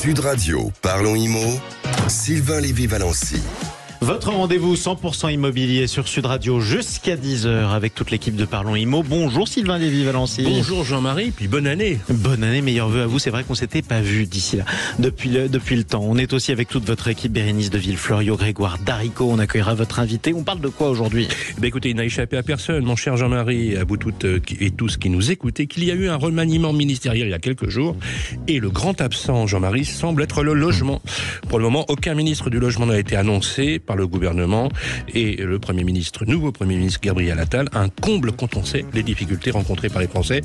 Sud Radio, parlons IMO, Sylvain Lévy-Valency. Votre rendez-vous 100% immobilier sur Sud Radio jusqu'à 10h avec toute l'équipe de Parlons Immo. Bonjour Sylvain Lévy-Valency. Bonjour Jean-Marie, puis bonne année. Bonne année, meilleurs vœux à vous. C'est vrai qu'on s'était pas vu d'ici là depuis le, depuis le temps. On est aussi avec toute votre équipe, Bérénice de Villeflorio, Grégoire Darico. On accueillera votre invité. On parle de quoi aujourd'hui? Eh Écoutez, il n'a échappé à personne, mon cher Jean-Marie, à vous toutes euh, et tous qui nous écoutez, qu'il y a eu un remaniement ministériel il y a quelques jours et le grand absent, Jean-Marie, semble être le logement. Pour le moment, aucun ministre du logement n'a été annoncé par le gouvernement et le Premier ministre, nouveau Premier ministre Gabriel Attal, un comble quand on sait les difficultés rencontrées par les Français.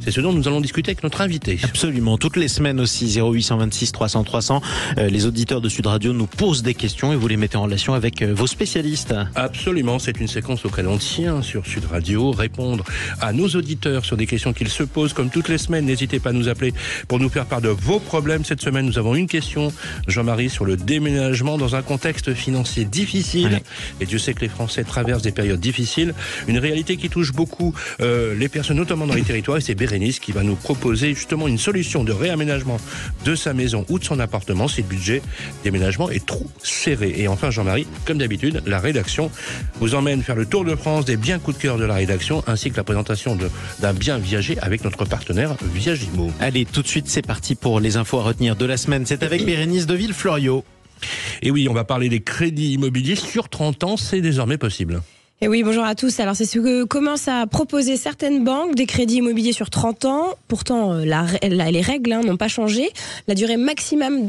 C'est ce dont nous allons discuter avec notre invité. Absolument, toutes les semaines aussi, 0826 300 300, les auditeurs de Sud Radio nous posent des questions et vous les mettez en relation avec euh, vos spécialistes. Absolument, c'est une séquence auquel on tient sur Sud Radio, répondre à nos auditeurs sur des questions qu'ils se posent comme toutes les semaines. N'hésitez pas à nous appeler pour nous faire part de vos problèmes. Cette semaine, nous avons une question, Jean-Marie, sur le déménagement dans un contexte financier difficile. Et Dieu sait que les Français traversent des périodes difficiles. Une réalité qui touche beaucoup euh, les personnes, notamment dans les territoires. Et c'est Bérénice qui va nous proposer justement une solution de réaménagement de sa maison ou de son appartement si le budget déménagement est trop serré. Et enfin, Jean-Marie, comme d'habitude, la rédaction vous emmène faire le tour de France des biens coups de cœur de la rédaction ainsi que la présentation d'un bien viager avec notre partenaire Viagimo. Allez, tout de suite, c'est parti pour les infos à retenir de la semaine. C'est avec Bérénice de Villeflorio. Et oui, on va parler des crédits immobiliers sur 30 ans, c'est désormais possible. Et oui, bonjour à tous. Alors, c'est ce que commencent à proposer certaines banques, des crédits immobiliers sur 30 ans. Pourtant, euh, la, les règles hein, n'ont pas changé. La durée maximum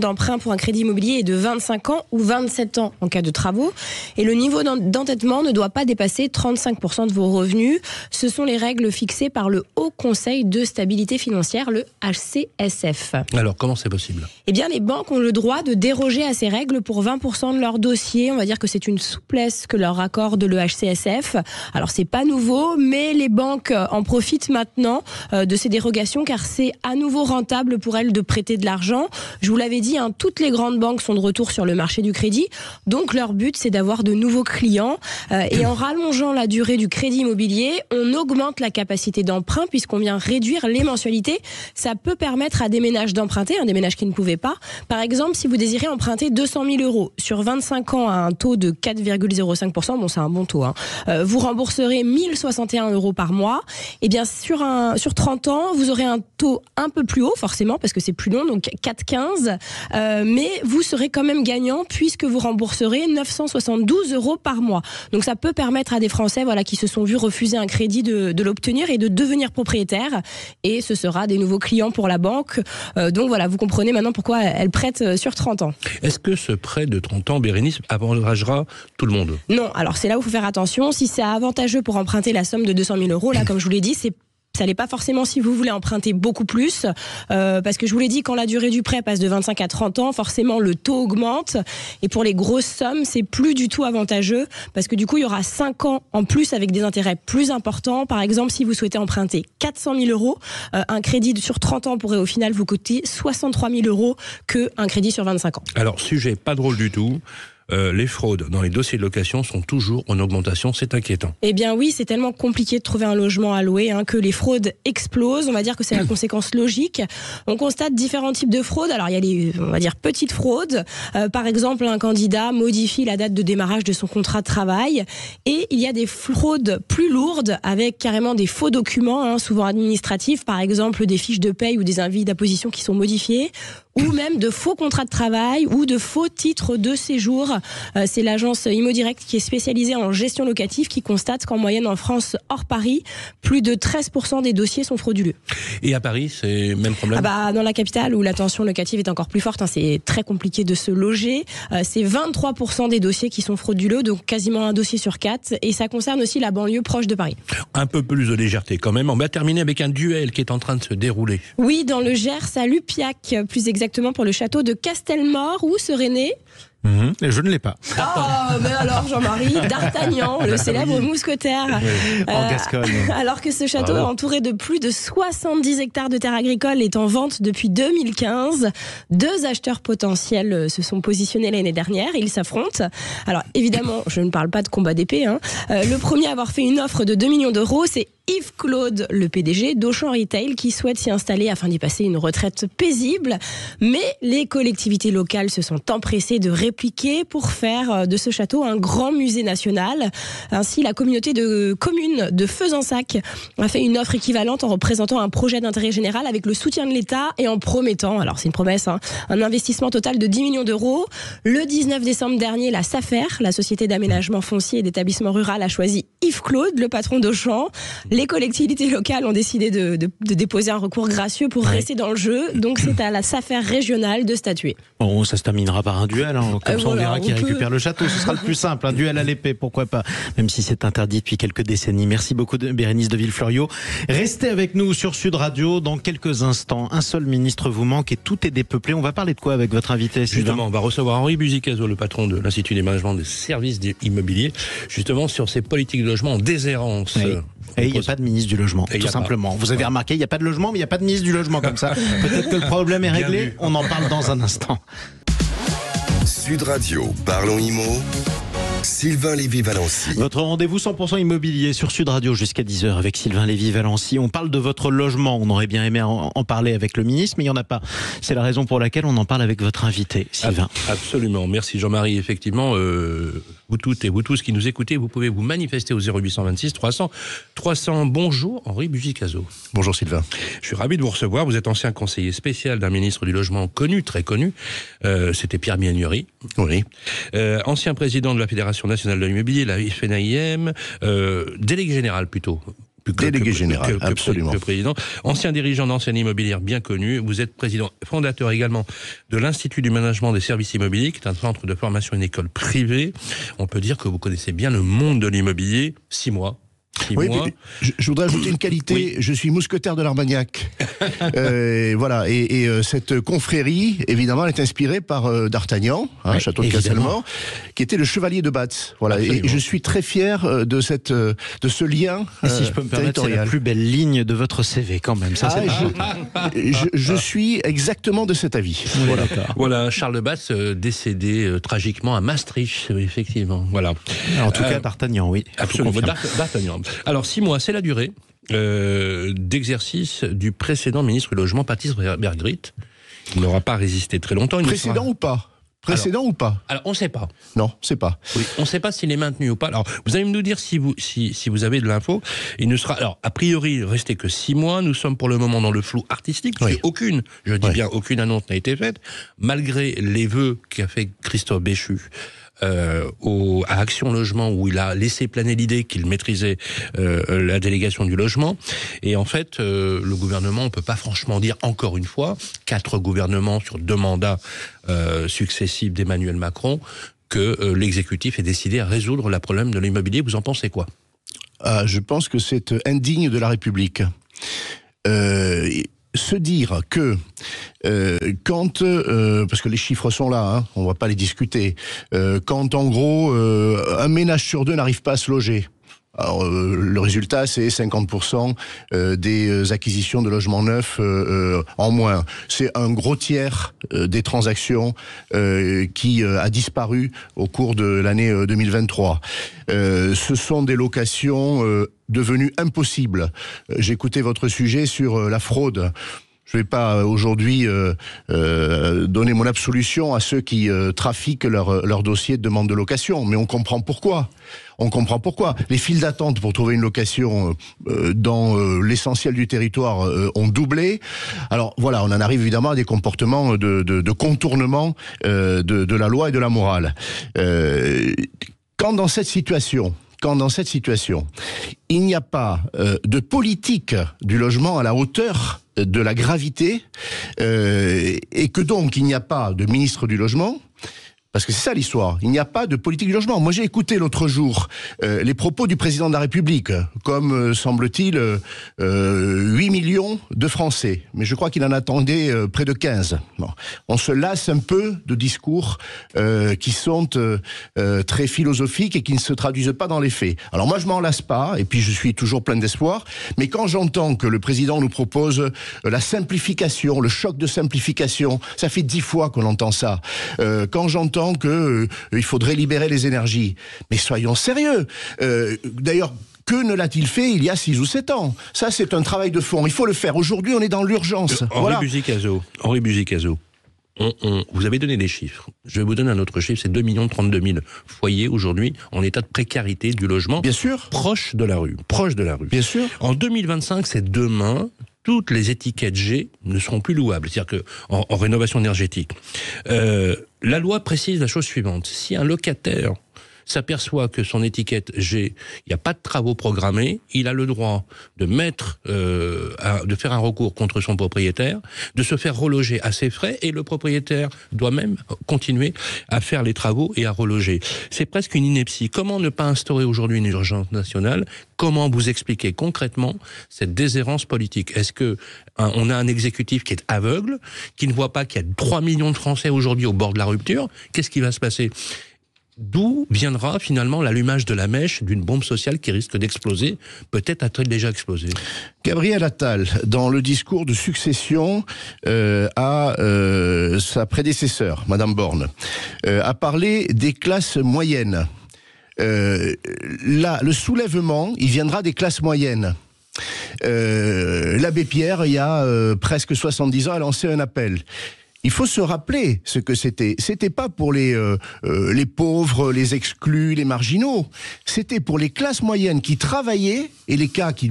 d'emprunt pour un crédit immobilier est de 25 ans ou 27 ans en cas de travaux. Et le niveau d'endettement ne doit pas dépasser 35% de vos revenus. Ce sont les règles fixées par le Haut Conseil de stabilité financière, le HCSF. Alors, comment c'est possible? Eh bien, les banques ont le droit de déroger à ces règles pour 20% de leurs dossiers. On va dire que c'est une souplesse que leur accorde de l'EHCSF. Alors c'est pas nouveau, mais les banques en profitent maintenant euh, de ces dérogations car c'est à nouveau rentable pour elles de prêter de l'argent. Je vous l'avais dit, hein, toutes les grandes banques sont de retour sur le marché du crédit, donc leur but c'est d'avoir de nouveaux clients. Euh, et en rallongeant la durée du crédit immobilier, on augmente la capacité d'emprunt puisqu'on vient réduire les mensualités. Ça peut permettre à des ménages d'emprunter, un des ménages qui ne pouvaient pas. Par exemple, si vous désirez emprunter 200 000 euros sur 25 ans à un taux de 4,05%, bon c'est un bon taux. Hein. Euh, vous rembourserez 1061 euros par mois. Et eh bien sur un sur 30 ans, vous aurez un taux un peu plus haut forcément parce que c'est plus long, donc 4,15. Euh, mais vous serez quand même gagnant puisque vous rembourserez 972 euros par mois. Donc ça peut permettre à des Français voilà qui se sont vus refuser un crédit de, de l'obtenir et de devenir propriétaire. Et ce sera des nouveaux clients pour la banque. Euh, donc voilà, vous comprenez maintenant pourquoi elle prête sur 30 ans. Est-ce que ce prêt de 30 ans, Bérénice, avantagera tout le monde? Non. Alors c'est là où il faut faire attention. Si c'est avantageux pour emprunter la somme de 200 000 euros, là, comme je vous l'ai dit, c'est ça n'est pas forcément si vous voulez emprunter beaucoup plus, euh, parce que je vous l'ai dit, quand la durée du prêt passe de 25 à 30 ans, forcément le taux augmente. Et pour les grosses sommes, c'est plus du tout avantageux, parce que du coup, il y aura 5 ans en plus avec des intérêts plus importants. Par exemple, si vous souhaitez emprunter 400 000 euros, euh, un crédit sur 30 ans pourrait au final vous coûter 63 000 euros qu'un crédit sur 25 ans. Alors, sujet pas drôle du tout. Euh, les fraudes dans les dossiers de location sont toujours en augmentation. C'est inquiétant. Eh bien oui, c'est tellement compliqué de trouver un logement à louer hein, que les fraudes explosent. On va dire que c'est la conséquence logique. On constate différents types de fraudes. Alors il y a les, on va dire, petites fraudes. Euh, par exemple, un candidat modifie la date de démarrage de son contrat de travail. Et il y a des fraudes plus lourdes avec carrément des faux documents, hein, souvent administratifs. Par exemple, des fiches de paye ou des invites d'apposition qui sont modifiés ou même de faux contrats de travail ou de faux titres de séjour. Euh, c'est l'agence Immodirect qui est spécialisée en gestion locative qui constate qu'en moyenne en France, hors Paris, plus de 13% des dossiers sont frauduleux. Et à Paris, c'est même problème ah bah, Dans la capitale où la tension locative est encore plus forte, hein, c'est très compliqué de se loger. Euh, c'est 23% des dossiers qui sont frauduleux, donc quasiment un dossier sur quatre. Et ça concerne aussi la banlieue proche de Paris. Un peu plus de légèreté quand même. On va terminer avec un duel qui est en train de se dérouler. Oui, dans le Gers à Lupiac, plus exactement pour le château de Castelmore, où serait né Mhm. Et je ne l'ai pas. Oh, mais alors Jean-Marie, D'Artagnan, le célèbre mousquetaire. En Euh, Gascogne. Alors que ce château, Bravo. entouré de plus de 70 hectares de terres agricoles, est en vente depuis 2015. Deux acheteurs potentiels euh, se sont positionnés l'année dernière. Ils s'affrontent. Alors évidemment, je ne parle pas de combat d'épée. hein. Euh, le premier à avoir fait une offre de 2 millions d'euros, c'est Yves Claude, le PDG d'Auchan Retail, qui souhaite s'y installer afin d'y passer une retraite paisible. Mais les collectivités locales se sont empressées de répliquer pour faire de ce château un grand musée national. Ainsi, la communauté de communes de Faisansac a fait une offre équivalente en représentant un projet d'intérêt général avec le soutien de l'État et en promettant, alors c'est une promesse, hein, un investissement total de 10 millions d'euros. Le 19 décembre dernier, la SAFER, la Société d'aménagement foncier et d'établissement rural, a choisi Yves Claude, le patron d'Auchan. Les collectivités locales ont décidé de, de- de déposer un recours gracieux pour Ouais. rester dans le jeu. Donc c'est à la SAFER régionale de statuer. Bon, ça se terminera par un duel. hein. Comme Euh, ça, on voilà, verra qui peut- récupère le château. Ce sera le plus simple. Un duel à l'épée, pourquoi pas. Même si c'est interdit depuis quelques décennies. Merci beaucoup, de Bérénice de Villefloriot. Restez avec nous sur Sud Radio. Dans quelques instants, un seul ministre vous manque et tout est dépeuplé. On va parler de quoi avec votre invité, Justement, on va recevoir Henri Buzicazo, le patron de l'Institut des managements des services immobiliers, justement sur ces politiques de logement en déshérence. Oui. Et il n'y a pas de ministre du logement, Et tout pas. simplement. Vous avez remarqué, il n'y a pas de logement, mais il n'y a pas de ministre du logement comme ça. Peut-être que le problème est réglé. On en parle dans un instant. Sud Radio, parlons IMO. Sylvain Lévy-Valency. Votre rendez-vous 100% immobilier sur Sud Radio jusqu'à 10h avec Sylvain Lévy-Valency. On parle de votre logement. On aurait bien aimé en, parler avec le ministre, mais il n'y en a pas. C'est la raison pour laquelle on en parle avec votre invité, Sylvain. Ab- Absolument. Merci Jean-Marie. Effectivement, euh, vous toutes et vous tous qui nous écoutez, vous pouvez vous manifester au 0826 300 300. Bonjour Henri Buzicazo. Bonjour Sylvain. Je suis ravi de vous recevoir. Vous êtes ancien conseiller spécial d'un ministre du Logement connu, très connu. Euh, C'était Pierre Miagnery. Oui. Euh, ancien président de la Fédération nationale de l'immobilier, la FNAIM, euh, délégué général plutôt. Plus que- Délégué que- général, que- absolument. président. Ancien dirigeant d'ancienne immobilière bien connu. Vous êtes président fondateur également de l'Institut du management des services immobiliers, qui est un centre de formation, une école privée. On peut dire que vous connaissez bien le monde de l'immobilier. Six mois. Oui, mais je, je voudrais ajouter une qualité. Oui. Je suis mousquetaire de l'Armagnac. Euh, voilà. Et, et, euh, cette confrérie, évidemment, elle est inspirée par euh, D'Artagnan, hein, Oui, château de. Castelmort, qui était le chevalier de Batz. Voilà. Et, je suis très fier de cette, de ce lien Et si euh, je peux me permettre, c'est la plus belle ligne de votre CV quand même. Ça, Ah, c'est je, je- je suis exactement de cet avis. voilà. Voilà, Charles de Batz, décédé euh, tragiquement à Maastricht, effectivement. Voilà. En tout Euh, cas, D'Artagnan, oui. Absolument. D'Artagnan. Alors, six mois, c'est la durée euh, d'exercice du précédent ministre du Logement, Patrice Bergrit. Il n'aura pas résisté très longtemps. Il ne Précédent sera- ou pas? Précédent ou pas? Alors, on ne sait pas. Non, c'est pas. Oui, on ne sait pas s'il est maintenu ou pas. Alors, vous allez nous dire si vous, si, si vous avez de l'info. Il ne sera, alors, a priori, resté que six mois. Nous sommes pour le moment dans le flou artistique. Oui. Aucune, je dis Oui. bien, aucune annonce n'a été faite, malgré les vœux qu'a fait Christophe Béchu. Euh, à Action Logement où il a laissé planer l'idée qu'il maîtrisait euh, la délégation du logement et en fait euh, le gouvernement on peut pas franchement dire encore une fois quatre gouvernements sur deux mandats successifs d'Emmanuel Macron que l'exécutif ait décidé à résoudre le problème de l'immobilier. Vous en pensez quoi? Ah, je pense que c'est indigne de la République. Se dire que euh, quand, euh, parce que les chiffres sont là, hein, on va pas les discuter, euh, quand en gros un ménage sur deux n'arrive pas à se loger. Alors, le résultat, c'est 50% euh, des acquisitions de logements neufs en moins. C'est un gros tiers des transactions qui a disparu au cours de l'année euh, 2023. Euh, ce sont des locations devenues impossibles. Euh, écouté votre sujet sur euh, la fraude. Je ne vais pas euh, aujourd'hui euh, euh, donner mon absolution à ceux qui euh, trafiquent leur, leur dossier de demande de location, mais on comprend pourquoi. On comprend pourquoi. Les files d'attente pour trouver une location dans l'essentiel du territoire ont doublé. Alors voilà, on en arrive évidemment à des comportements de, de, de contournement de, de la loi et de la morale. Quand dans cette situation, quand dans cette situation, il n'y a pas euh, de politique du logement à la hauteur de la gravité, euh, et que donc il n'y a pas de ministre du logement, Parce que c'est ça l'histoire. Il n'y a pas de politique du logement. Moi, j'ai écouté l'autre jour euh, les propos du président de la République, comme euh, semble-t-il euh, 8 euh, millions de Français. Mais je crois qu'il en attendait près de 15. Bon. On se lasse un peu de discours qui sont très philosophiques et qui ne se traduisent pas dans les faits. Alors moi, je m'en lasse pas, et puis je suis toujours plein d'espoir. Mais quand j'entends que le président nous propose la simplification, le choc de simplification, ça fait dix fois qu'on entend ça. quand j'entends que euh, il faudrait libérer les énergies. Mais soyons sérieux. Euh, D'ailleurs, que ne l'a-t-il fait il y a 6 ou 7 ans? Ça, c'est un travail de fond. Il faut le faire. Aujourd'hui, on est dans l'urgence. Henri Voilà. Buzicazo, Henri Buzicazo, on- on- vous avez donné des chiffres. Je vais vous donner un autre chiffre, c'est 2 32 000 foyers aujourd'hui en état de précarité du logement, Bien sûr. proche de la rue, proche de la rue. Bien sûr. En 2025, c'est demain. Toutes les étiquettes G ne seront plus louables, c'est-à-dire que en, en rénovation énergétique. Euh, la loi précise la chose suivante si un locataire s'aperçoit que son étiquette G, il n'y a pas de travaux programmés, il a le droit de mettre, euh, de faire un recours contre son propriétaire, de se faire reloger à ses frais, et le propriétaire doit même continuer à faire les travaux et à reloger. C'est presque une ineptie. Comment ne pas instaurer aujourd'hui une urgence nationale? Comment vous expliquer concrètement cette déshérence politique? Est-ce que on a un exécutif qui est aveugle, qui ne voit pas qu'il y a 3 millions de Français aujourd'hui au bord de la rupture? Qu'est-ce qui va se passer? D'où viendra finalement l'allumage de la mèche d'une bombe sociale qui risque d'exploser Peut-être a-t-elle déjà explosé? Gabriel Attal, dans le discours de succession euh, à euh, sa prédécesseur, Madame Borne, euh, a parlé des classes moyennes. Là, le soulèvement, il viendra des classes moyennes. L'abbé Pierre, il y a presque 70 ans, a lancé un appel. Il faut se rappeler ce que c'était. C'était pas pour les euh, euh, les pauvres, les exclus, les marginaux. C'était pour les classes moyennes qui travaillaient et les cas qui-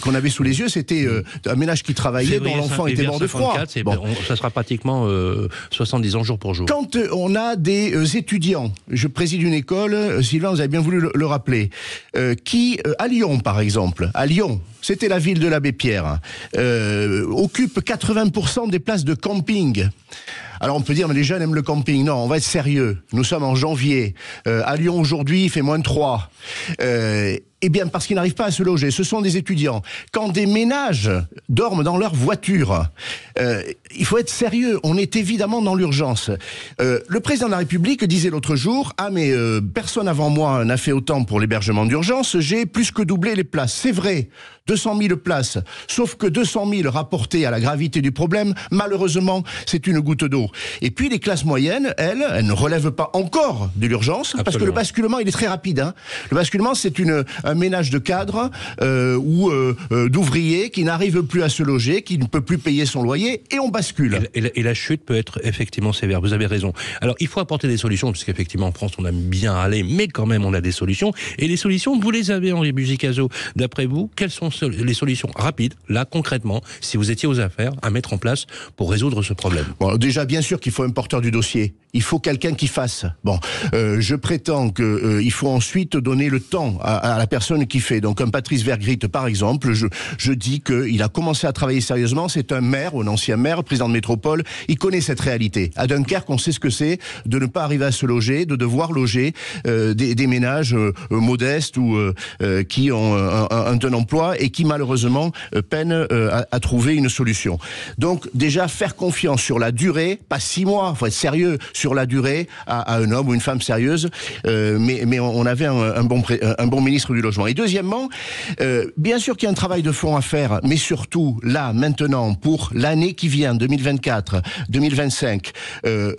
qu'on avait sous les yeux, c'était euh, un ménage qui travaillait dont l'enfant était mort de froid. 54, c'est- Bon. on- ça sera pratiquement euh, 70 ans jour pour jour. Quand on a des étudiants, je préside une école, Sylvain, vous avez bien voulu le, le rappeler, qui, à Lyon par exemple, à Lyon, c'était la ville de l'abbé Pierre, hein, occupe 80% des places de camping. Alors on peut dire, mais les jeunes aiment le camping. Non, on va être sérieux. Nous sommes en janvier. Euh, à Lyon aujourd'hui, il fait moins de 3. Euh, eh bien, parce qu'ils n'arrivent pas à se loger. Ce sont des étudiants. Quand des ménages dorment dans leur voiture, euh, il faut être sérieux. On est évidemment dans l'urgence. Euh, le président de la République disait l'autre jour Ah, mais euh, personne avant moi n'a fait autant pour l'hébergement d'urgence. J'ai plus que doublé les places. C'est vrai. 200 000 places. Sauf que 200 000 rapportés à la gravité du problème, malheureusement, c'est une goutte d'eau. Et puis les classes moyennes, elles, elles ne relèvent pas encore de l'urgence, parce que le basculement, il est très rapide. Hein. Le basculement, c'est une un ménage de cadres euh, ou euh, euh, d'ouvriers qui n'arrive plus à se loger, qui ne peut plus payer son loyer, et on bascule. Et la, et la- et la chute peut être effectivement sévère, vous avez raison. Alors il faut apporter des solutions, puisqu'effectivement en France on aime bien aller, mais quand même on a des solutions. Et les solutions, vous les avez Henri Buzicazo. D'après vous, quelles sont so- les solutions rapides, là concrètement, si vous étiez aux affaires, à mettre en place pour résoudre ce problème? Bon, déjà, bien sûr qu'il faut un porteur du dossier. Il faut quelqu'un qui fasse. Bon, euh, je prétends que euh, il faut ensuite donner le temps à, à la personne qui fait. Donc, un Patrice Vergrit, par exemple, je, dis qu'il a commencé à travailler sérieusement. C'est un maire, un ancien maire, président de métropole. Il connaît cette réalité. À Dunkerque, on sait ce que c'est de ne pas arriver à se loger, de devoir loger euh, des, ménages euh, modestes ou euh, qui ont un, emploi et qui malheureusement peinent à, trouver une solution. Donc déjà faire confiance sur la durée, pas six mois, faut être sérieux sur la durée à, un homme ou une femme sérieuse. Mais on avait un bon ministre du logement. Et deuxièmement, euh, bien sûr qu'il y a un travail de fond à faire, mais surtout là maintenant pour l'année qui vient, 2024, 2025, euh,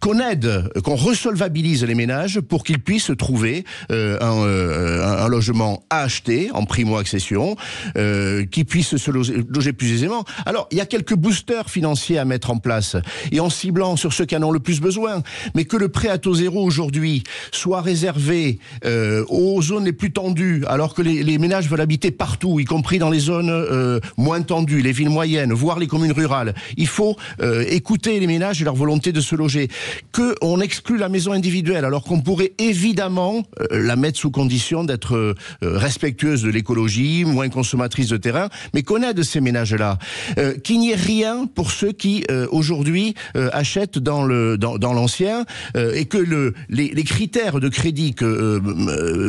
qu'on aide, qu'on resolvabilise les ménages pour qu'ils puissent trouver euh, un, logement à acheter en primo-accession, euh, qui puissent se loger, plus aisément. Alors, il y a quelques boosters financiers à mettre en place, et en ciblant sur ceux qui en ont le plus besoin, mais que le prêt à taux zéro aujourd'hui soit réservé aux zones les plus tendues, alors que les, ménages veulent habiter partout, y compris dans les zones euh, moins tendues, les villes moyennes, voire les communes rurales. Il faut euh, écouter les ménages et leur volonté de se loger. Que on exclut la maison individuelle, alors qu'on pourrait évidemment euh, la mettre sous condition d'être respectueuse de l'écologie, moins consommatrice de terrain, mais qu'on aide ces ménages-là. Qu'il n'y ait rien pour ceux qui aujourd'hui achètent dans l'ancien et que le les, les critères de crédit que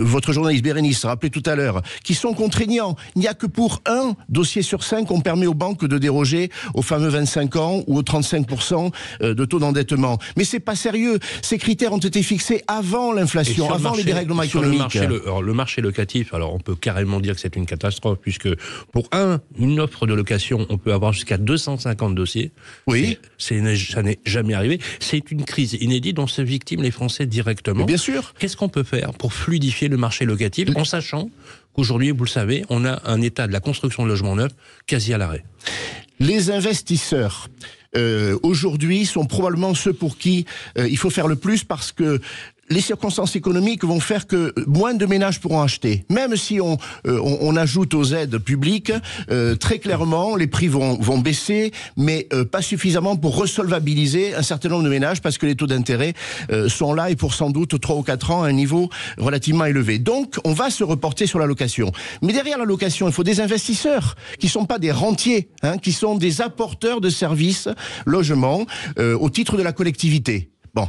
votre journaliste Bérénice rappelait tout à l'heure, qui sont contraignants. Il n'y a que pour un dossier sur cinq qu'on permet aux banques de déroger aux fameux 25 ans ou aux 35% de taux d'endettement. Mais c'est pas sérieux. Ces critères ont été fixés avant l'inflation, avant marché, les dérèglements économiques. Le marché, le, alors, le marché locatif, alors on peut carrément dire que c'est une catastrophe, puisque pour un, une offre de location, on peut avoir jusqu'à 250 dossiers. Oui. C'est, ça n'est jamais arrivé. C'est une crise inédite dont se victiment les Français directement. Mais bien sûr. Qu'est-ce qu'on peut faire pour fluidifier le marché locatif en sachant qu'aujourd'hui, vous le savez, on a un état de la construction de logements neufs quasi à l'arrêt. Les investisseurs euh, aujourd'hui sont probablement ceux pour qui euh, il faut faire le plus parce que les circonstances économiques vont faire que moins de ménages pourront acheter. Même si on, euh, on, on, ajoute aux aides publiques, euh, très clairement, les prix vont, vont baisser, mais euh, pas suffisamment pour resolvabiliser un certain nombre de ménages parce que les taux d'intérêt euh, sont là et pour sans doute 3 ou 4 ans à un niveau relativement élevé. Donc, on va se reporter sur la location. Mais derrière la location, il faut des investisseurs qui sont pas des rentiers, hein, qui sont des apporteurs de services, logements, euh, au titre de la collectivité. Bon.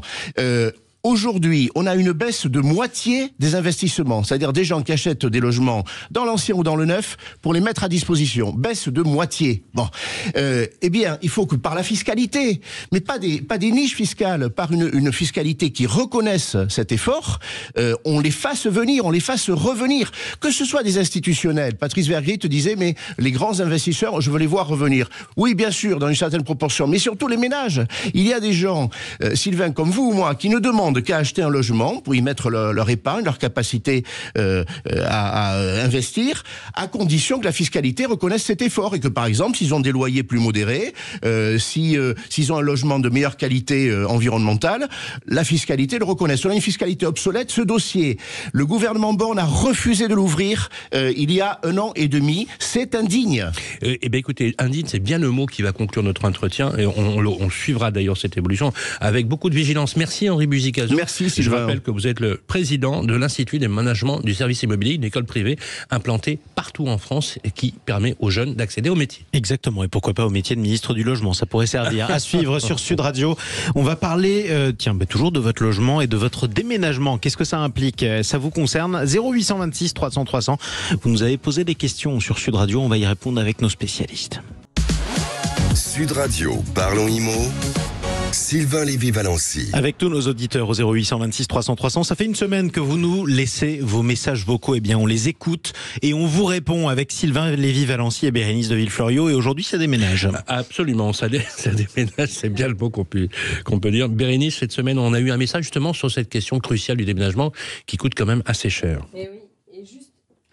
Aujourd'hui, on a une baisse de moitié des investissements, c'est-à-dire des gens qui achètent des logements dans l'ancien ou dans le neuf pour les mettre à disposition. Baisse de moitié. Bon, euh, eh bien, il faut que par la fiscalité, mais pas des niches fiscales, par une, une fiscalité qui reconnaisse cet effort, euh, on les fasse venir, on les fasse revenir. Que ce soit des institutionnels. Patrice Vergrit te disait, mais les grands investisseurs, je veux les voir revenir. Oui, bien sûr, dans une certaine proportion, mais surtout les ménages. Il y a des gens, euh, Sylvain, comme vous ou moi, qui ne demandent qu'à acheter un logement pour y mettre leur, épargne, leur capacité euh, à, à, investir, à condition que la fiscalité reconnaisse cet effort et que, par exemple, s'ils ont des loyers plus modérés, euh, si euh, s'ils ont un logement de meilleure qualité euh, environnementale, la fiscalité le reconnaisse. On a une fiscalité obsolète. Ce dossier, le gouvernement Borne a refusé de l'ouvrir euh, il y a un an et demi. C'est indigne. Eh bien, écoutez, indigne, c'est bien le mot qui va conclure notre entretien et on, suivra d'ailleurs cette évolution avec beaucoup de vigilance. Merci Henri Merci. Je rappelle que vous êtes le président de l'Institut des managements du service immobilier, une école privée implantée partout en France et qui permet aux jeunes d'accéder au métier. Exactement. Et pourquoi pas au métier de ministre du logement? Ça pourrait servir. à suivre sur Sud Radio. On va parler, euh, tiens, bah, toujours de votre logement et de votre déménagement. Qu'est-ce que ça implique? Ça vous concerne? 0826 300 300. Vous nous avez posé des questions sur Sud Radio. On va y répondre avec nos spécialistes. Sud Radio, parlons IMO. Sylvain Lévy-Valency. Avec tous nos auditeurs au 0826 300 300, ça fait une semaine que vous nous laissez vos messages vocaux. Eh bien, on les écoute et on vous répond avec Sylvain Lévy-Valency et Bérénice de Villefloriot. Et aujourd'hui, ça déménage. Absolument, ça, dé ça déménage, c'est bien le mot qu'on peut, qu'on peut dire. Bérénice, cette semaine, on a eu un message justement sur cette question cruciale du déménagement qui coûte quand même assez cher. Et oui.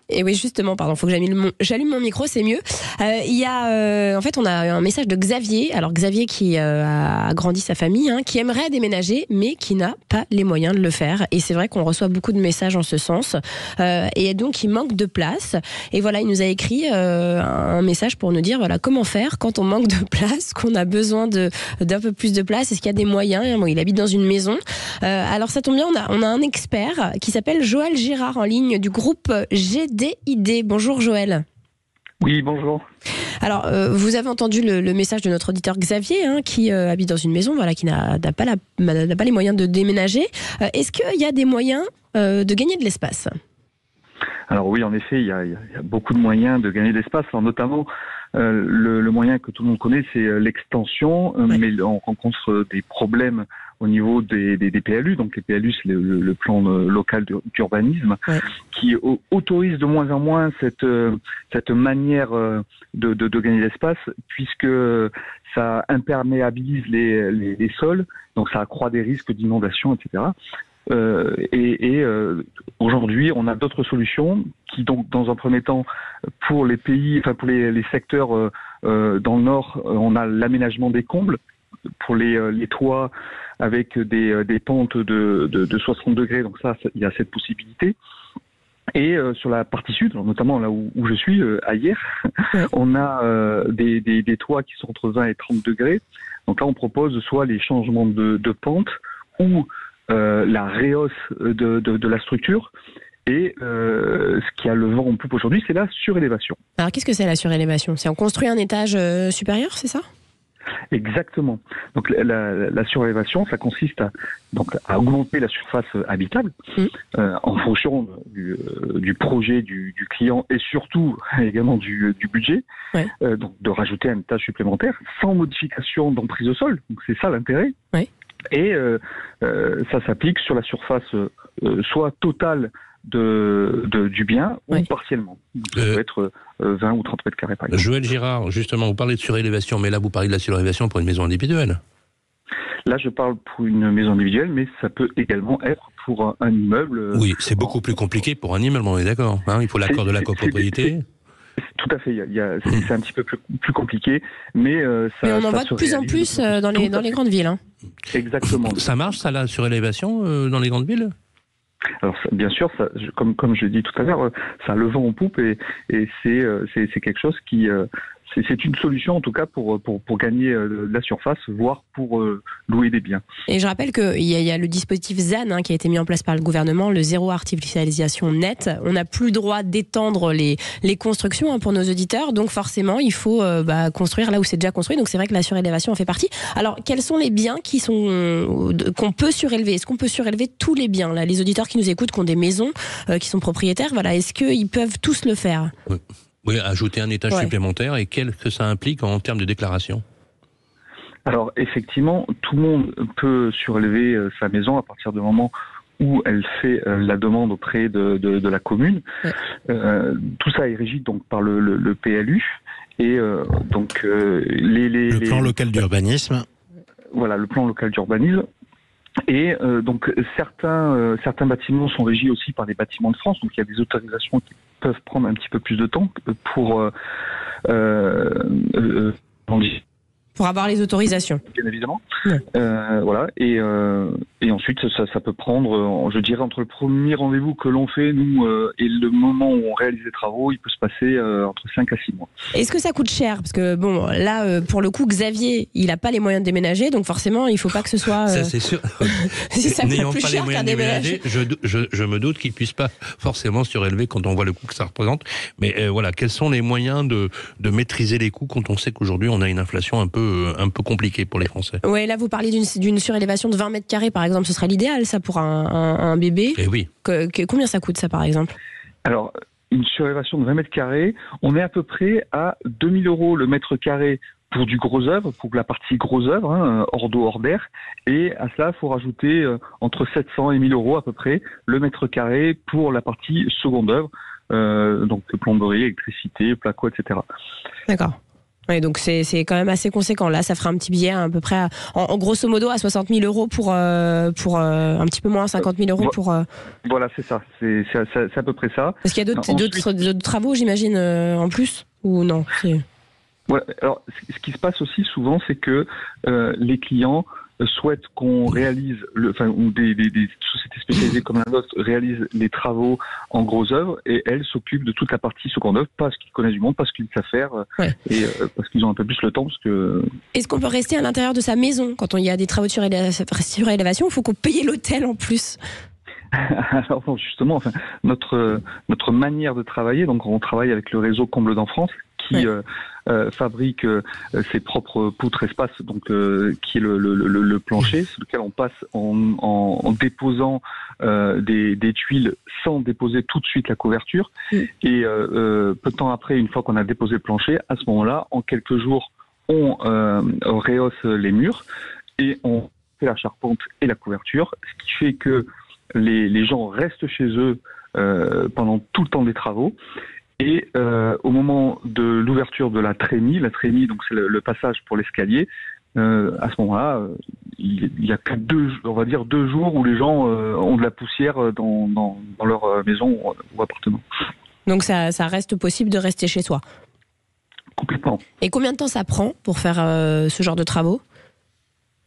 Et oui, justement, pardon, faut que j'allume mon, micro, c'est mieux. Euh, il y a, euh, en fait, on a un message de Xavier. Alors Xavier qui euh, a grandi sa famille, hein, qui aimerait déménager, mais qui n'a pas les moyens de le faire. Et c'est vrai qu'on reçoit beaucoup de messages en ce sens. Euh, et donc, il manque de place. Et voilà, il nous a écrit euh, un message pour nous dire, voilà, comment faire quand on manque de place, qu'on a besoin de d'un peu plus de place? Est-ce qu'il y a des moyens? Bon, Il habite dans une maison. Alors ça tombe bien, on a, on a un expert qui s'appelle Joël Girard en ligne du groupe GD DID. Bonjour Joël. Oui, bonjour. Alors, euh, vous avez entendu le, le, message de notre auditeur Xavier, hein, qui euh, habite dans une maison, voilà, qui n'a pas, pas, les moyens de déménager. Euh, Est-ce qu'il y a des moyens de gagner de l'espace? Alors oui, en effet, il y, a, il y, a, beaucoup de moyens de gagner de l'espace, notamment le, le, moyen que tout le monde connaît, c'est l'extension, ouais. mais on rencontre des problèmes au niveau des, des, des, PLU, donc les PLU, c'est le, le, plan local d'urbanisme, ouais. qui autorise de moins en moins cette, cette manière de, de, de gagner l'espace, puisque ça imperméabilise les, les, les, sols, donc ça accroît des risques d'inondation, etc. Euh, et, et euh, aujourd'hui, on a d'autres solutions qui, donc, dans un premier temps, pour les pays, enfin pour les, les secteurs euh, euh dans le nord, on a l'aménagement des combles pour les, les toits avec des, des pentes de, de, de 60 degrés. Donc ça, il y a cette possibilité. Et euh, sur la partie sud, notamment là où, où je suis, euh, à hier, on a euh, des, des, des, toits qui sont entre 20 et 30 degrés. Donc là, on propose soit les changements de, de pente ou la réhausse de, de, de, la structure. Et ce qui a le vent en poupe aujourd'hui, c'est la surélévation. Alors qu'est-ce que c'est la surélévation? C'est on construit un étage supérieur, c'est ça? Exactement. Donc la, la, surélévation, ça consiste à, donc, à augmenter la surface habitable mm. euh, en fonction du, euh, du projet du, du, client et surtout également du, du budget. Ouais. Euh, donc de rajouter un étage supplémentaire sans modification d'emprise au sol. Donc c'est ça l'intérêt. Ouais. Et euh, euh, ça s'applique sur la surface soit totale de, de, du bien ou partiellement. Ça peut être 20 ou 30 mètres carrés par exemple. Joël Girard, justement, vous parlez de surélévation, mais là vous parlez de la surélévation pour une maison individuelle. Là, je parle pour une maison individuelle, mais ça peut également être pour un, immeuble. Oui, c'est beaucoup plus compliqué pour un immeuble, on est d'accord. Hein il faut l'accord de la copropriété. Tout à fait, a, c'est, un petit peu plus, plus compliqué, mais euh, ça. Mais on en voit de plus en plus euh, dans les, dans les grandes villes. Hein. Exactement. Ça marche, ça, la surélévation euh, dans les grandes villes? Alors bien sûr, comme comme je l'ai dit tout à l'heure, ça le vent en poupe et, et c'est c'est quelque chose qui c'est une solution en tout cas pour, pour, pour gagner euh, la surface, voire pour euh, louer des biens. Et je rappelle qu'il y, y, a le dispositif ZAN hein, qui a été mis en place par le gouvernement, le zéro artificialisation net. On n'a plus le droit d'étendre les, les constructions hein, pour nos auditeurs, donc forcément il faut euh, bah, construire là où c'est déjà construit. Donc c'est vrai que la surélévation en fait partie. Alors quels sont les biens qui sont qu'on peut surélever? Est-ce qu'on peut surélever tous les biens? Là Les auditeurs qui nous écoutent, qui ont des maisons, qui sont propriétaires, voilà, est-ce qu'ils peuvent tous le faire? Oui. Oui, ajouter un étage supplémentaire et quel que ça implique en termes de déclaration? Alors effectivement, tout le monde peut surélever euh, sa maison à partir du moment où elle fait euh, la demande auprès de, de, de la commune. Euh, tout ça est régi donc par le, le, le PLU et euh, donc euh, les, les, le plan local d'urbanisme. Voilà, le plan local d'urbanisme. Et euh, donc certains euh, certains bâtiments sont régis aussi par les bâtiments de France, donc il y a des autorisations qui peuvent prendre un petit peu plus de temps pour euh, euh, pour avoir les autorisations. Bien évidemment. Ouais. Euh, voilà. Et, euh, et ensuite, ça, ça, peut prendre, euh, je dirais, entre le premier rendez-vous que l'on fait, nous, euh, et le moment où on réalise les travaux, il peut se passer euh, entre 5 à 6 mois. Est-ce que ça coûte cher? Parce que, bon, là, euh, pour le coup, Xavier, il n'a pas les moyens de déménager, donc forcément, il ne faut pas que ce soit. Ça, c'est sûr. si ça N'ayant plus pas cher les moyens qu'un de déménager, je, je, je, me doute qu'il ne puisse pas forcément surélever quand on voit le coût que ça représente. Mais voilà, quels sont les moyens de, de maîtriser les coûts quand on sait qu'aujourd'hui, on a une inflation un peu, un peu compliquée pour les Français. Oui, là vous parlez d'une surélévation de 20 mètres carrés par exemple, ce serait l'idéal ça pour un, un, un bébé. Et oui. Que, que, combien ça coûte ça par exemple? Alors une surélévation de 20 mètres carrés, on est à peu près à 2000 euros le mètre carré pour du gros œuvre, pour la partie gros œuvre, hein, hors d'eau, hors d'air. Et à cela, il faut rajouter euh, entre 700 et 1000 euros à peu près le mètre carré pour la partie seconde œuvre, euh, donc plomberie, électricité, placo, etc. D'accord. Oui, donc c'est quand même assez conséquent. Là, ça fera un petit billet à, peu près, à, en, en, grosso modo, à 60 000 euros pour, euh, pour euh, un petit peu moins, 50 000 euros pour. Euh... Voilà, c'est ça. C'est à peu près ça. Est-ce qu'il y a d'autres travaux, j'imagine, en plus Ou non? Alors, ce qui se passe aussi souvent, c'est que les clients souhaitent qu'on réalise, le, enfin, ou des, des, des, sociétés spécialisées comme la nôtre réalisent les travaux en gros œuvres et elles s'occupent de toute la partie seconde œuvre parce qu'ils connaissent du monde, parce qu'ils savent faire ouais. et euh, parce qu'ils ont un peu plus le temps. Parce que... Est-ce qu'on peut rester à l'intérieur de sa maison quand on y a des travaux de surélévation Il faut qu'on paye l'hôtel en plus? Alors non, justement, enfin, notre notre manière de travailler, donc on travaille avec le réseau Comble d'en France qui ouais. euh, euh, fabrique euh, ses propres poutres espace, donc euh, qui est le, le, le, le, plancher, sur lequel on passe en, en, en déposant euh, des, des, tuiles sans déposer tout de suite la couverture. Mm. Et euh, peu de temps après, une fois qu'on a déposé le plancher, à ce moment-là, en quelques jours, on rehausse les murs et on fait la charpente et la couverture, ce qui fait que les, les gens restent chez eux pendant tout le temps des travaux. Et euh, au moment de l'ouverture de la trémie, la trémie, donc c'est le, le, passage pour l'escalier, euh, à ce moment-là, euh, il n'y a que deux, on va dire deux jours où les gens euh, ont de la poussière dans, dans, dans leur maison ou appartement. Donc ça, ça, reste possible de rester chez soi? Complètement. Et combien de temps ça prend pour faire ce genre de travaux?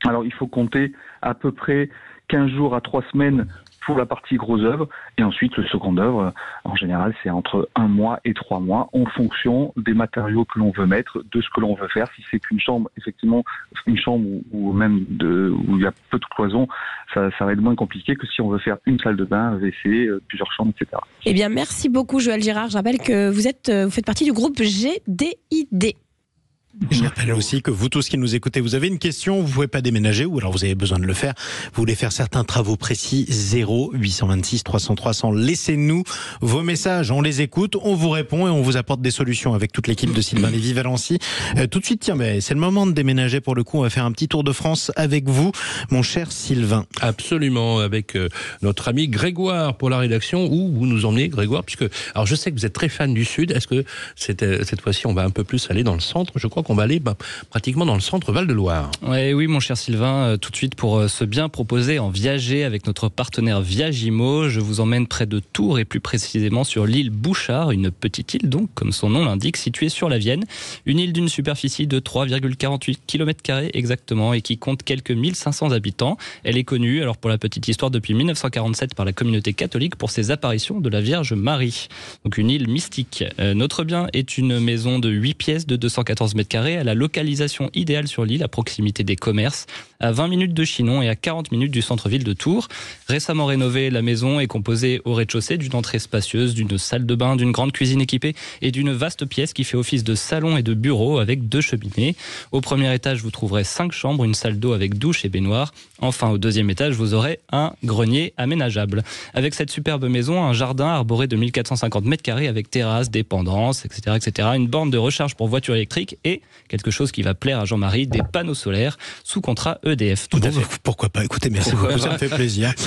Alors il faut compter à peu près 15 jours à 3 semaines pour la partie gros œuvre. Et ensuite, le second œuvre, en général, c'est entre un mois et trois mois en fonction des matériaux que l'on veut mettre, de ce que l'on veut faire. Si c'est qu'une chambre, effectivement, une chambre ou, même de, où il y a peu de cloisons, ça, ça va être moins compliqué que si on veut faire une salle de bain, un WC, euh, plusieurs chambres, etc. Eh bien, merci beaucoup, Joël Girard. Je rappelle que vous êtes, euh, vous faites partie du groupe GDID. Je rappelle aussi que vous tous qui nous écoutez, vous avez une question, vous pouvez pas déménager ou alors vous avez besoin de le faire. Vous voulez faire certains travaux précis 0 826 300 300. Laissez-nous vos messages, on les écoute, on vous répond et on vous apporte des solutions avec toute l'équipe de Sylvain Lévy Valency. Euh, tout de suite, tiens, mais c'est le moment de déménager pour le coup. On va faire un petit tour de France avec vous, mon cher Sylvain. Absolument, avec euh, notre ami Grégoire pour la rédaction. Où vous nous emmenez, Grégoire? Puisque, alors je sais que vous êtes très fan du Sud. Est-ce que cette, cette fois-ci, on va un peu plus aller dans le centre Je crois? Qu'on va aller bah, pratiquement dans le centre Val-de-Loire. Ouais, oui, mon cher Sylvain, euh, tout de suite pour euh, se bien proposer en viager avec notre partenaire Viagimo, je vous emmène près de Tours et plus précisément sur l'île Bouchard, une petite île donc, comme son nom l'indique, située sur la Vienne. Une île d'une superficie de 3,48 km exactement et qui compte quelques 1500 habitants. Elle est connue, alors pour la petite histoire, depuis 1947 par la communauté catholique pour ses apparitions de la Vierge Marie. Donc une île mystique. Euh, notre bien est une maison de 8 pièces de 214 mètres carrés à la localisation idéale sur l'île, à proximité des commerces, à 20 minutes de Chinon et à 40 minutes du centre-ville de Tours. Récemment rénovée, la maison est composée au rez-de-chaussée d'une entrée spacieuse, d'une salle de bain, d'une grande cuisine équipée et d'une vaste pièce qui fait office de salon et de bureau avec deux cheminées. Au premier étage, vous trouverez cinq chambres, une salle d'eau avec douche et baignoire. Enfin, au deuxième étage, vous aurez un grenier aménageable. Avec cette superbe maison, un jardin arboré de 1450 mètres carrés avec terrasse, dépendance, etc., etc., une borne de recharge pour voiture électrique et quelque chose qui va plaire à Jean-Marie, des panneaux solaires sous contrat EDF. Tout à fait. Pourquoi pas Écoutez, merci beaucoup, ça me fait plaisir.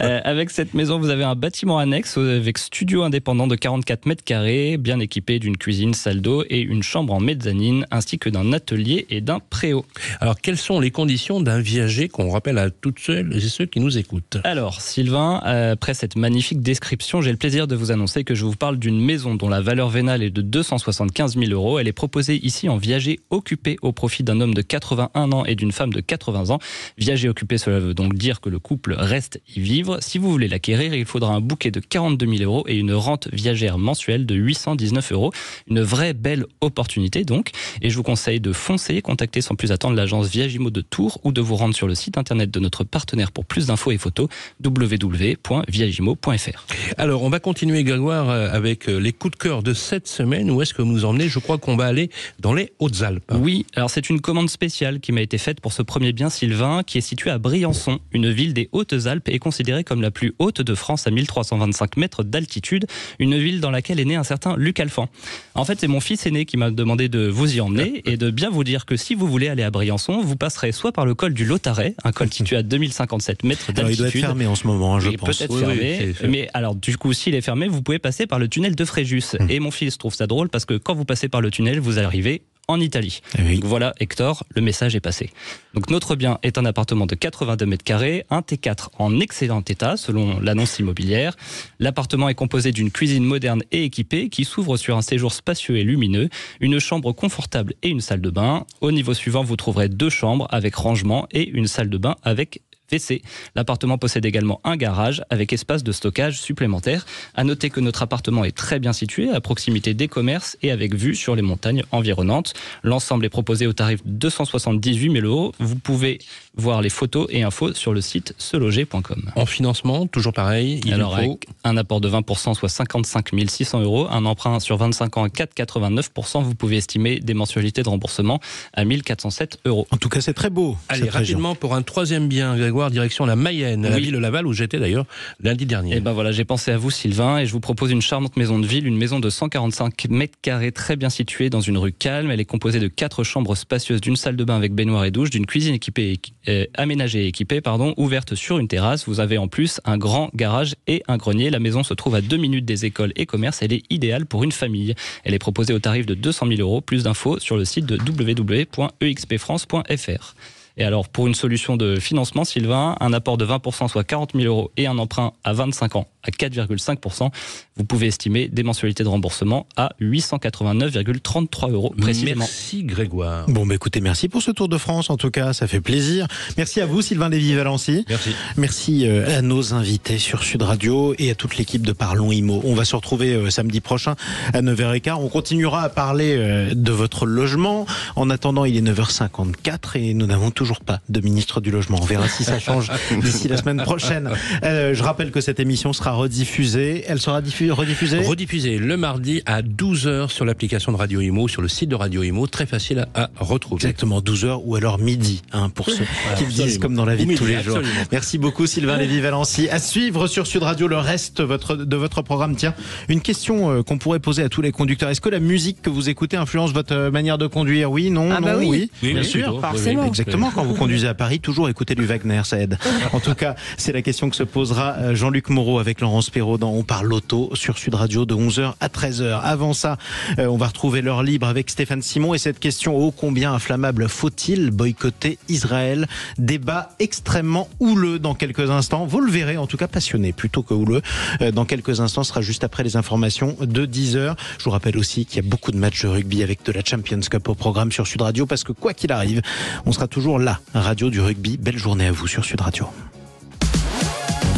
Euh, avec cette maison, vous avez un bâtiment annexe avec studio indépendant de 44 mètres carrés, bien équipé d'une cuisine, salle d'eau et une chambre en mezzanine, ainsi que d'un atelier et d'un préau. Alors, quelles sont les conditions d'un viager qu'on rappelle à toutes celles et ceux qui nous écoutent Alors, Sylvain, après cette magnifique description, j'ai le plaisir de vous annoncer que je vous parle d'une maison dont la valeur vénale est de 275 000 euros. Elle est proposée ici en viager occupé au profit d'un homme de 81 ans et d'une femme de 80 ans. Viager occupé, cela veut donc dire que le couple reste y vivre. Si vous voulez l'acquérir, il faudra un bouquet de 42 000 euros et une rente viagère mensuelle de 819 euros. Une vraie belle opportunité donc. Et je vous conseille de foncer, contacter sans plus attendre l'agence Viagimo de Tours ou de vous rendre sur le site internet de notre partenaire pour plus d'infos et photos www.viagimo.fr. Alors, on va continuer, Grégoire, euh, avec euh, les coups de cœur de cette semaine. Où est-ce que vous nous emmenez Je crois qu'on va aller dans les Hautes-Alpes. Oui, alors c'est une commande spéciale qui m'a été faite pour ce premier bien Sylvain, qui est situé à Briançon, une ville des Hautes-Alpes et considérée comme la plus haute de France à 1325 mètres d'altitude, une ville dans laquelle est né un certain Luc Alphand. En fait, c'est mon fils aîné qui m'a demandé de vous y emmener et de bien vous dire que si vous voulez aller à Briançon, vous passerez soit par le col du Lotaret, un col situé à 2057 mètres d'altitude. il doit être fermé en ce moment, hein, je il pense. peut-être fermé, mais alors du coup, s'il est fermé, vous pouvez passer par le tunnel de Fréjus. Hum. Et mon fils trouve ça drôle parce que quand vous passez par le tunnel, vous arrivez en Italie. Eh Donc voilà, Hector, le message est passé. Donc notre bien est un appartement de 82 mètres carrés, un T4 en excellent état selon l'annonce immobilière. L'appartement est composé d'une cuisine moderne et équipée qui s'ouvre sur un séjour spacieux et lumineux, une chambre confortable et une salle de bain. Au niveau suivant, vous trouverez deux chambres avec rangement et une salle de bain avec WC. L'appartement possède également un garage avec espace de stockage supplémentaire. À noter que notre appartement est très bien situé à proximité des commerces et avec vue sur les montagnes environnantes. L'ensemble est proposé au tarif de 278 000 euros. Vous pouvez voir les photos et infos sur le site seloger.com. En financement, toujours pareil. Il Alors, faut... un apport de 20%, soit 55 600 euros. Un emprunt sur 25 ans à 4,89%. Vous pouvez estimer des mensualités de remboursement à 1407 euros. En tout cas, c'est très beau. Allez, rapidement pour un troisième bien, Grégoire, direction la Mayenne, la ville de Laval, où j'étais d'ailleurs lundi dernier. Et ben voilà, j'ai pensé à vous, Sylvain, et je vous propose une charmante maison de ville, une maison de 145 mètres carrés, très bien située dans une rue calme. Elle est composée de quatre chambres spacieuses, d'une salle de bain avec baignoire et douche, d'une cuisine équipée euh, aménagée et équipée, pardon, ouverte sur une terrasse. Vous avez en plus un grand garage et un grenier. La maison se trouve à deux minutes des écoles et commerces. Elle est idéale pour une famille. Elle est proposée au tarif de 200 000 euros. Plus d'infos sur le site de www.expfrance.fr. Et alors, pour une solution de financement, Sylvain, un apport de 20%, soit 40 000 euros, et un emprunt à 25 ans à 4,5%, vous pouvez estimer des mensualités de remboursement à 889,33 euros précisément. Merci Grégoire. Bon, bah écoutez, merci pour ce Tour de France. En tout cas, ça fait plaisir. Merci à vous, Sylvain Lévy-Valency. Merci. Merci euh, à nos invités sur Sud Radio et à toute l'équipe de Parlons Imo. On va se retrouver euh, samedi prochain à 9h15. On continuera à parler euh, de votre logement. En attendant, il est 9h54 et nous n'avons toujours pas de ministre du logement. On verra si ça change d'ici la semaine prochaine. je rappelle que cette émission sera rediffusée. Elle sera rediffusée Rediffusée le mardi à 12h sur l'application de Radio Imo, sur le site de Radio Imo. Très facile à, retrouver. Exactement, 12h ou alors midi, hein, pour ceux qui le disent comme dans la vie de tous les jours. Merci beaucoup Sylvain Lévy-Valency. À suivre sur Sud Radio le reste votre, de votre programme. Tiens, une question euh, qu'on pourrait poser à tous les conducteurs. Est-ce que la musique que vous écoutez influence votre euh, manière de conduire? Oui, non, ah non, bah oui. oui. bien sûr. Forcément. Exactement, quand vous conduisez à Paris, toujours écouter du Wagner, ça aide. En tout cas, c'est la question que se posera euh, Jean-Luc Moreau avec Laurence Perrault dans On parle auto sur Sud Radio de 11h à 13h. Avant ça, on va retrouver l'heure libre avec Stéphane Simon et cette question ô combien inflammable faut-il boycotter Israël? Débat extrêmement houleux dans quelques instants. Vous le verrez, en tout cas passionné plutôt que houleux. Euh, dans quelques instants, ce sera juste après les informations de 10h. Je vous rappelle aussi qu'il y a beaucoup de matchs de rugby avec de la Champions Cup au programme sur Sud Radio parce que quoi qu'il arrive, on sera toujours là, radio du rugby. Belle journée à vous sur Sud Radio.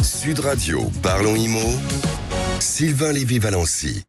Sud Radio, parlons IMO. Sylvain Lévy-Valency.